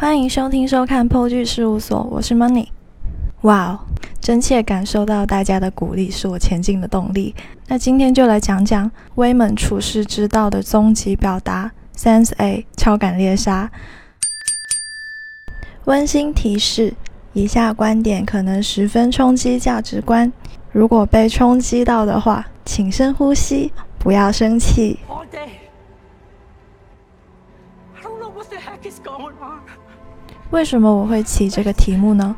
欢迎收听收看 PO 剧事务所，我是 Money。哇哦，真切感受到大家的鼓励是我前进的动力。那今天就来讲讲威猛处世之道的终极表达 Sense A 超感猎杀。温馨提示：以下观点可能十分冲击价值观，如果被冲击到的话，请深呼吸，不要生气。为什么我会起这个题目呢？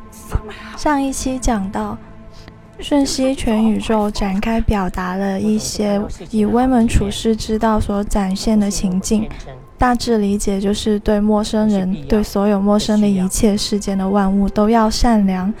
上一期讲到，瞬息全宇宙展开表达了一些以威门处世之道所展现的情境，大致理解就是对陌生人、对所有陌生的一切世间的万物都要善良，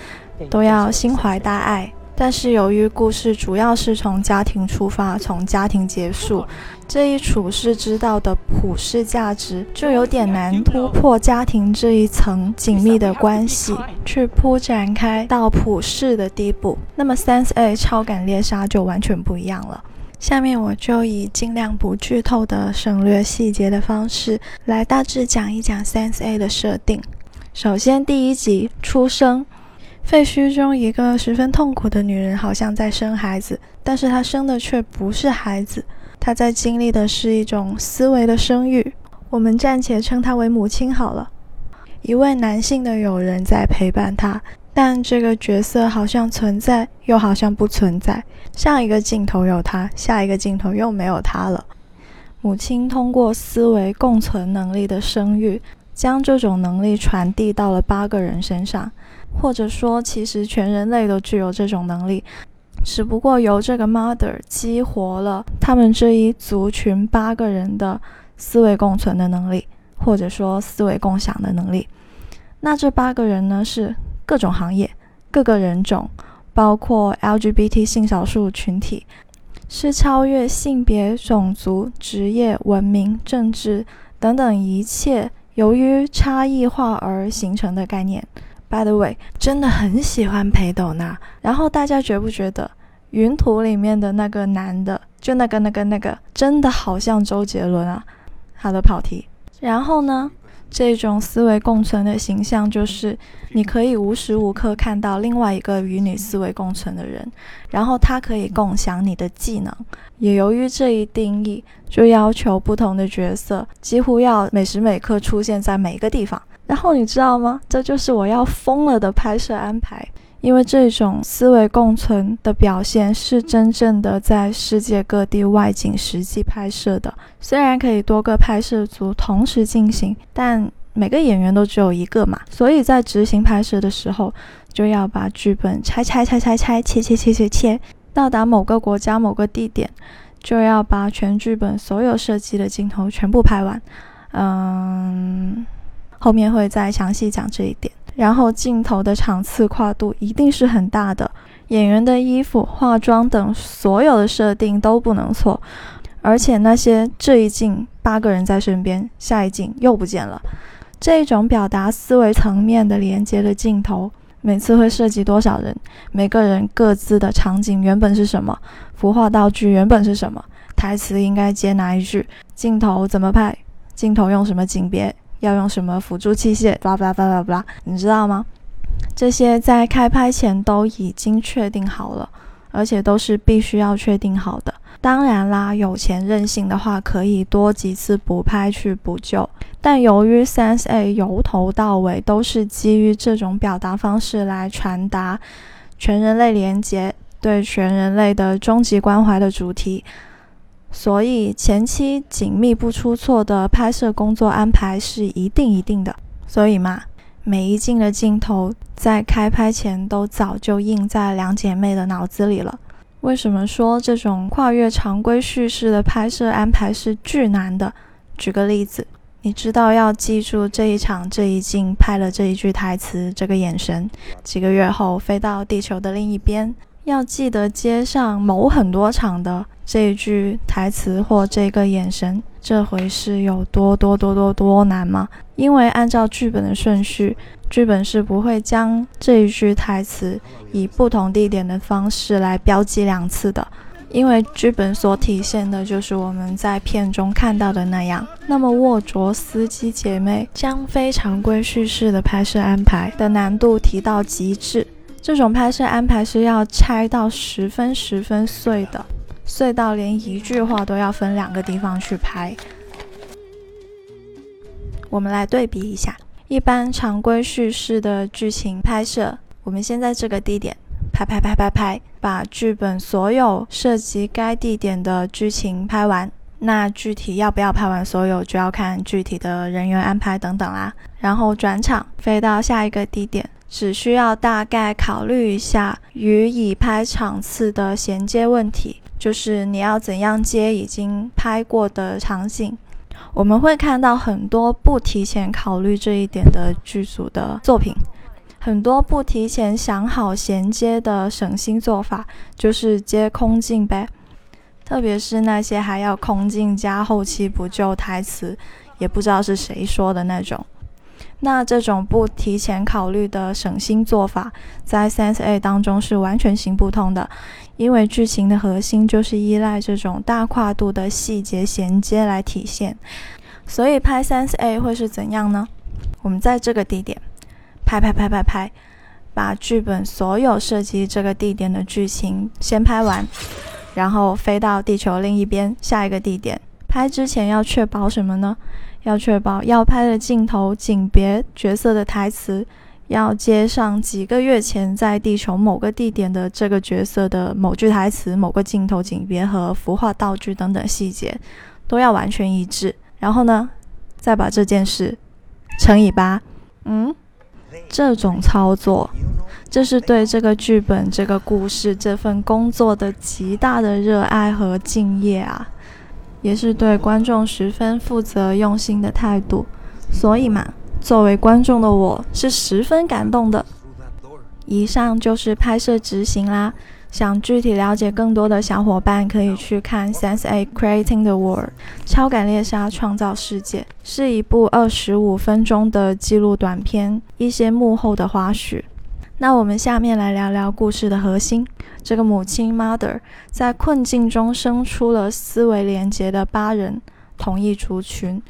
都要心怀大爱。但是由于故事主要是从家庭出发，从家庭结束，这一处世之道的普世价值就有点难突破家庭这一层紧密的关系，去铺展开到普世的地步。那么 Sense A 超感猎杀就完全不一样了。下面我就以尽量不剧透的省略细节的方式来大致讲一讲 Sense A 的设定。首先，第一集出生。废墟中，一个十分痛苦的女人好像在生孩子，但是她生的却不是孩子，她在经历的是一种思维的生育。我们暂且称她为母亲好了。一位男性的友人在陪伴她，但这个角色好像存在，又好像不存在。上一个镜头有他，下一个镜头又没有他了。母亲通过思维共存能力的生育，将这种能力传递到了八个人身上。或者说，其实全人类都具有这种能力，只不过由这个 mother 激活了他们这一族群八个人的思维共存的能力，或者说思维共享的能力。那这八个人呢，是各种行业、各个人种，包括 LGBT 性少数群体，是超越性别、种族、职业、文明、政治等等一切由于差异化而形成的概念。By the way，真的很喜欢裴斗娜。然后大家觉不觉得云图里面的那个男的，就那个那个那个，真的好像周杰伦啊？好的，跑题。然后呢，这种思维共存的形象，就是你可以无时无刻看到另外一个与你思维共存的人，然后他可以共享你的技能。也由于这一定义，就要求不同的角色几乎要每时每刻出现在每一个地方。然后你知道吗？这就是我要疯了的拍摄安排，因为这种思维共存的表现是真正的在世界各地外景实际拍摄的。虽然可以多个拍摄组同时进行，但每个演员都只有一个嘛，所以在执行拍摄的时候，就要把剧本拆拆拆拆拆，切切切切切，到达某个国家某个地点，就要把全剧本所有设计的镜头全部拍完。嗯。后面会再详细讲这一点。然后镜头的场次跨度一定是很大的，演员的衣服、化妆等所有的设定都不能错。而且那些这一镜八个人在身边，下一镜又不见了，这种表达思维层面的连接的镜头，每次会涉及多少人？每个人各自的场景原本是什么？服化道具原本是什么？台词应该接哪一句？镜头怎么拍？镜头用什么景别？要用什么辅助器械？巴拉巴拉巴拉巴拉，你知道吗？这些在开拍前都已经确定好了，而且都是必须要确定好的。当然啦，有钱任性的话，可以多几次补拍去补救。但由于 Sense A 由头到尾都是基于这种表达方式来传达全人类连接、对全人类的终极关怀的主题。所以前期紧密不出错的拍摄工作安排是一定一定的。所以嘛，每一镜的镜头在开拍前都早就印在两姐妹的脑子里了。为什么说这种跨越常规叙事的拍摄安排是巨难的？举个例子，你知道要记住这一场这一镜拍了这一句台词，这个眼神，几个月后飞到地球的另一边。要记得接上某很多场的这一句台词或这个眼神，这回事有多多多多多难吗？因为按照剧本的顺序，剧本是不会将这一句台词以不同地点的方式来标记两次的。因为剧本所体现的就是我们在片中看到的那样。那么沃卓斯基姐妹将非常规叙事的拍摄安排的难度提到极致。这种拍摄安排是要拆到十分十分碎的，碎到连一句话都要分两个地方去拍。我们来对比一下，一般常规叙事的剧情拍摄，我们先在这个地点。拍拍拍拍拍，把剧本所有涉及该地点的剧情拍完。那具体要不要拍完所有，就要看具体的人员安排等等啦。然后转场飞到下一个地点，只需要大概考虑一下与已拍场次的衔接问题，就是你要怎样接已经拍过的场景。我们会看到很多不提前考虑这一点的剧组的作品。很多不提前想好衔接的省心做法，就是接空镜呗。特别是那些还要空镜加后期补救台词，也不知道是谁说的那种。那这种不提前考虑的省心做法，在 Sense A 当中是完全行不通的，因为剧情的核心就是依赖这种大跨度的细节衔接来体现。所以拍 Sense A 会是怎样呢？我们在这个地点。拍拍拍拍拍，把剧本所有涉及这个地点的剧情先拍完，然后飞到地球另一边下一个地点。拍之前要确保什么呢？要确保要拍的镜头、景别、角色的台词，要接上几个月前在地球某个地点的这个角色的某句台词、某个镜头、景别和服化道具等等细节都要完全一致。然后呢，再把这件事乘以八，嗯。这种操作，这是对这个剧本、这个故事、这份工作的极大的热爱和敬业啊，也是对观众十分负责、用心的态度。所以嘛，作为观众的我是十分感动的。以上就是拍摄执行啦。想具体了解更多的小伙伴，可以去看《Sense A Creating the World》超感猎杀创造世界，是一部二十五分钟的记录短片，一些幕后的花絮。那我们下面来聊聊故事的核心。这个母亲 Mother 在困境中生出了思维连接的八人同一族群，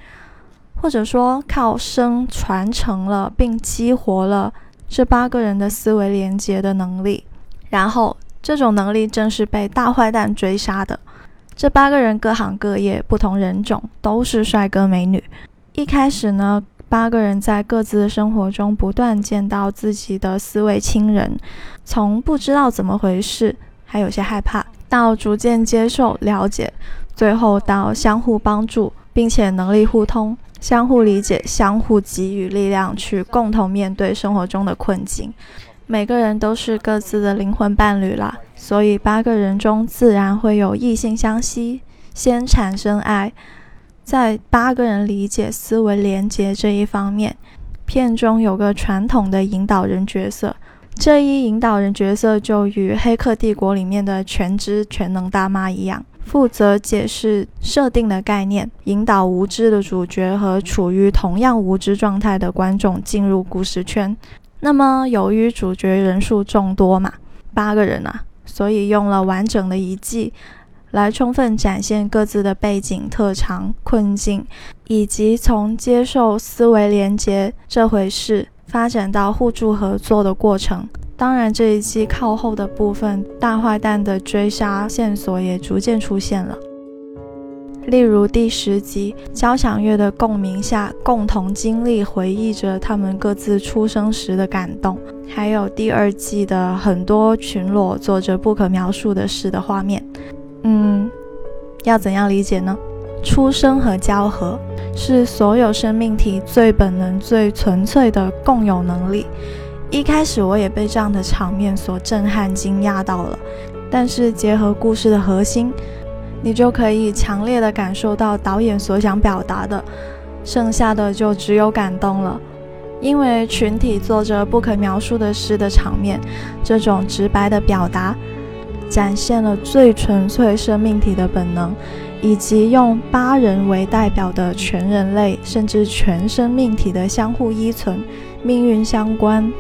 或者说靠生传承了并激活了这八个人的思维连接的能力，然后。这种能力正是被大坏蛋追杀的。这八个人各行各业、不同人种，都是帅哥美女。一开始呢，八个人在各自的生活中不断见到自己的四位亲人，从不知道怎么回事，还有些害怕，到逐渐接受、了解，最后到相互帮助，并且能力互通、相互理解、相互给予力量，去共同面对生活中的困境。每个人都是各自的灵魂伴侣啦，所以八个人中自然会有异性相吸，先产生爱。在八个人理解思维连接这一方面，片中有个传统的引导人角色，这一引导人角色就与《黑客帝国》里面的全知全能大妈一样，负责解释设定的概念，引导无知的主角和处于同样无知状态的观众进入故事圈。那么，由于主角人数众多嘛，八个人啊，所以用了完整的一季来充分展现各自的背景、特长、困境，以及从接受思维连接这回事发展到互助合作的过程。当然，这一季靠后的部分，大坏蛋的追杀线索也逐渐出现了。例如第十集交响乐的共鸣下，共同经历回忆着他们各自出生时的感动，还有第二季的很多群裸做着不可描述的事的画面。嗯，要怎样理解呢？出生和交合是所有生命体最本能、最纯粹的共有能力。一开始我也被这样的场面所震撼、惊讶到了，但是结合故事的核心。你就可以强烈的感受到导演所想表达的，剩下的就只有感动了。因为群体做着不可描述的事的场面，这种直白的表达，展现了最纯粹生命体的本能，以及用八人为代表的全人类甚至全生命体的相互依存、命运相关。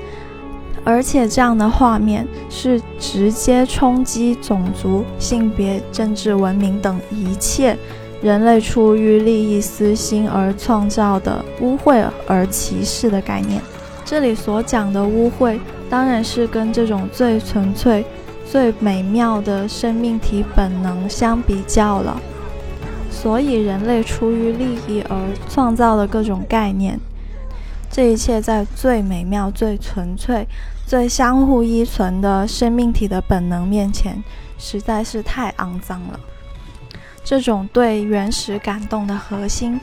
而且这样的画面是直接冲击种族、性别、政治、文明等一切人类出于利益私心而创造的污秽而歧视的概念。这里所讲的污秽，当然是跟这种最纯粹、最美妙的生命体本能相比较了。所以，人类出于利益而创造的各种概念，这一切在最美妙、最纯粹。最相互依存的生命体的本能面前，实在是太肮脏了。这种对原始感动的核心，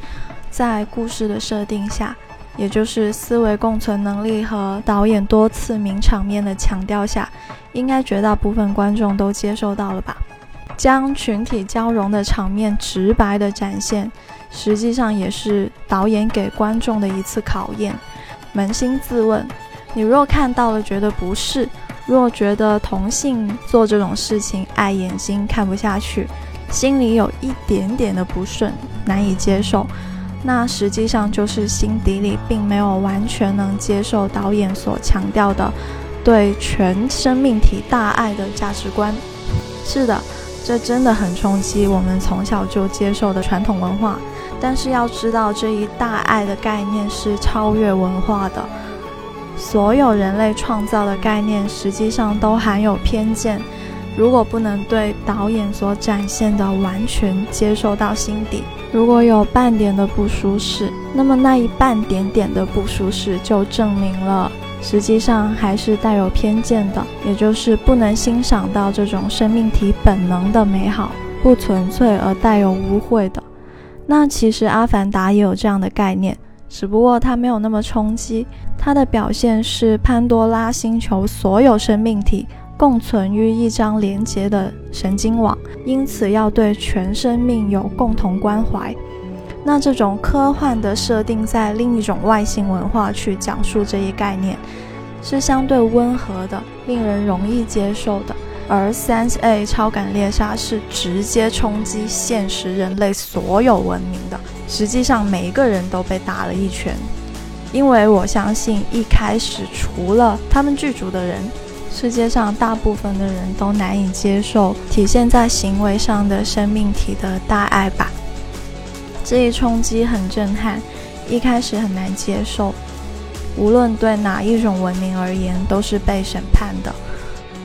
在故事的设定下，也就是思维共存能力和导演多次名场面的强调下，应该绝大部分观众都接受到了吧？将群体交融的场面直白的展现，实际上也是导演给观众的一次考验。扪心自问。你若看到了觉得不适，若觉得同性做这种事情碍眼睛看不下去，心里有一点点的不顺难以接受，那实际上就是心底里并没有完全能接受导演所强调的对全生命体大爱的价值观。是的，这真的很冲击我们从小就接受的传统文化。但是要知道，这一大爱的概念是超越文化的。所有人类创造的概念，实际上都含有偏见。如果不能对导演所展现的完全接受到心底，如果有半点的不舒适，那么那一半点点的不舒适就证明了，实际上还是带有偏见的，也就是不能欣赏到这种生命体本能的美好，不纯粹而带有污秽的。那其实《阿凡达》也有这样的概念。只不过它没有那么冲击，它的表现是潘多拉星球所有生命体共存于一张连接的神经网，因此要对全生命有共同关怀。那这种科幻的设定，在另一种外星文化去讲述这一概念，是相对温和的，令人容易接受的。而 Sense A 超感猎杀是直接冲击现实人类所有文明的，实际上每一个人都被打了一拳，因为我相信一开始除了他们剧组的人，世界上大部分的人都难以接受体现在行为上的生命体的大爱吧。这一冲击很震撼，一开始很难接受，无论对哪一种文明而言都是被审判的。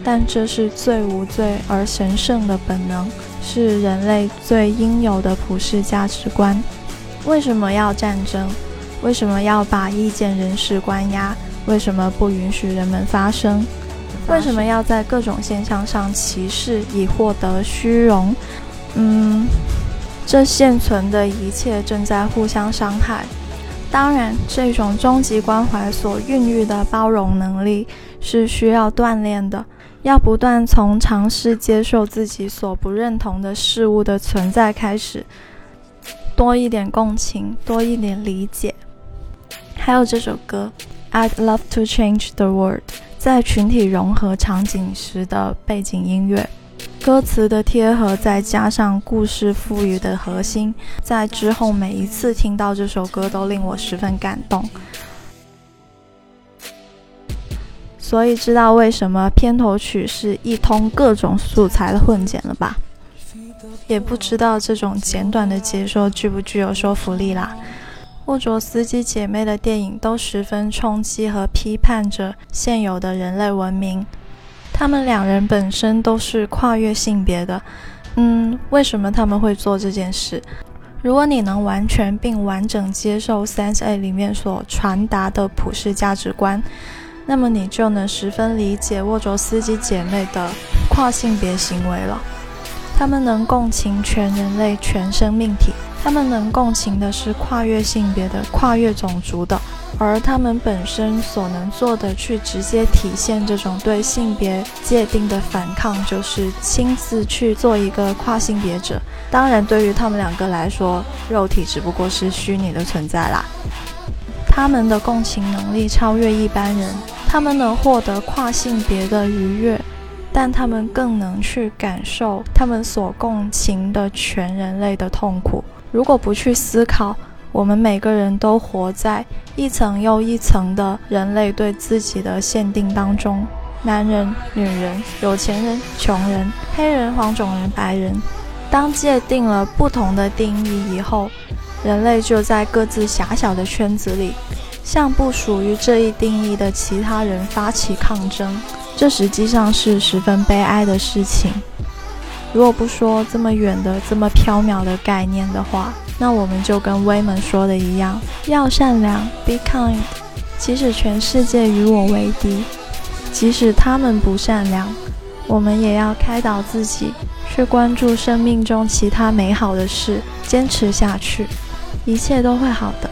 但这是最无罪而神圣的本能，是人类最应有的普世价值观。为什么要战争？为什么要把意见人士关押？为什么不允许人们发声？为什么要在各种现象上歧视以获得虚荣？嗯，这现存的一切正在互相伤害。当然，这种终极关怀所孕育的包容能力是需要锻炼的。要不断从尝试接受自己所不认同的事物的存在开始，多一点共情，多一点理解。还有这首歌《I'd Love to Change the World》在群体融合场景时的背景音乐，歌词的贴合，再加上故事赋予的核心，在之后每一次听到这首歌都令我十分感动。所以知道为什么片头曲是一通各种素材的混剪了吧？也不知道这种简短的解说具不具有说服力啦。沃卓斯基姐妹的电影都十分冲击和批判着现有的人类文明。他们两人本身都是跨越性别的，嗯，为什么他们会做这件事？如果你能完全并完整接受《Sense A》里面所传达的普世价值观。那么你就能十分理解沃卓斯基姐妹的跨性别行为了。他们能共情全人类、全生命体，他们能共情的是跨越性别的、跨越种族的，而他们本身所能做的，去直接体现这种对性别界定的反抗，就是亲自去做一个跨性别者。当然，对于他们两个来说，肉体只不过是虚拟的存在啦。他们的共情能力超越一般人。他们能获得跨性别的愉悦，但他们更能去感受他们所共情的全人类的痛苦。如果不去思考我们每个人都活在一层又一层的人类对自己的限定当中。男人、女人、有钱人、穷人、黑人、黄种人、白人。当界定了不同的定义以后，人类就在各自狭小的圈子里，向不属于这一定义的其他人发起抗争。这实际上是十分悲哀的事情。如果不说这么远的、这么缥缈的概念的话，那我们就跟威门说的一样，要善良，be kind，即使全世界与我为敌。即使他们不善良，我们也要开导自己，去关注生命中其他美好的事，坚持下去，一切都会好的。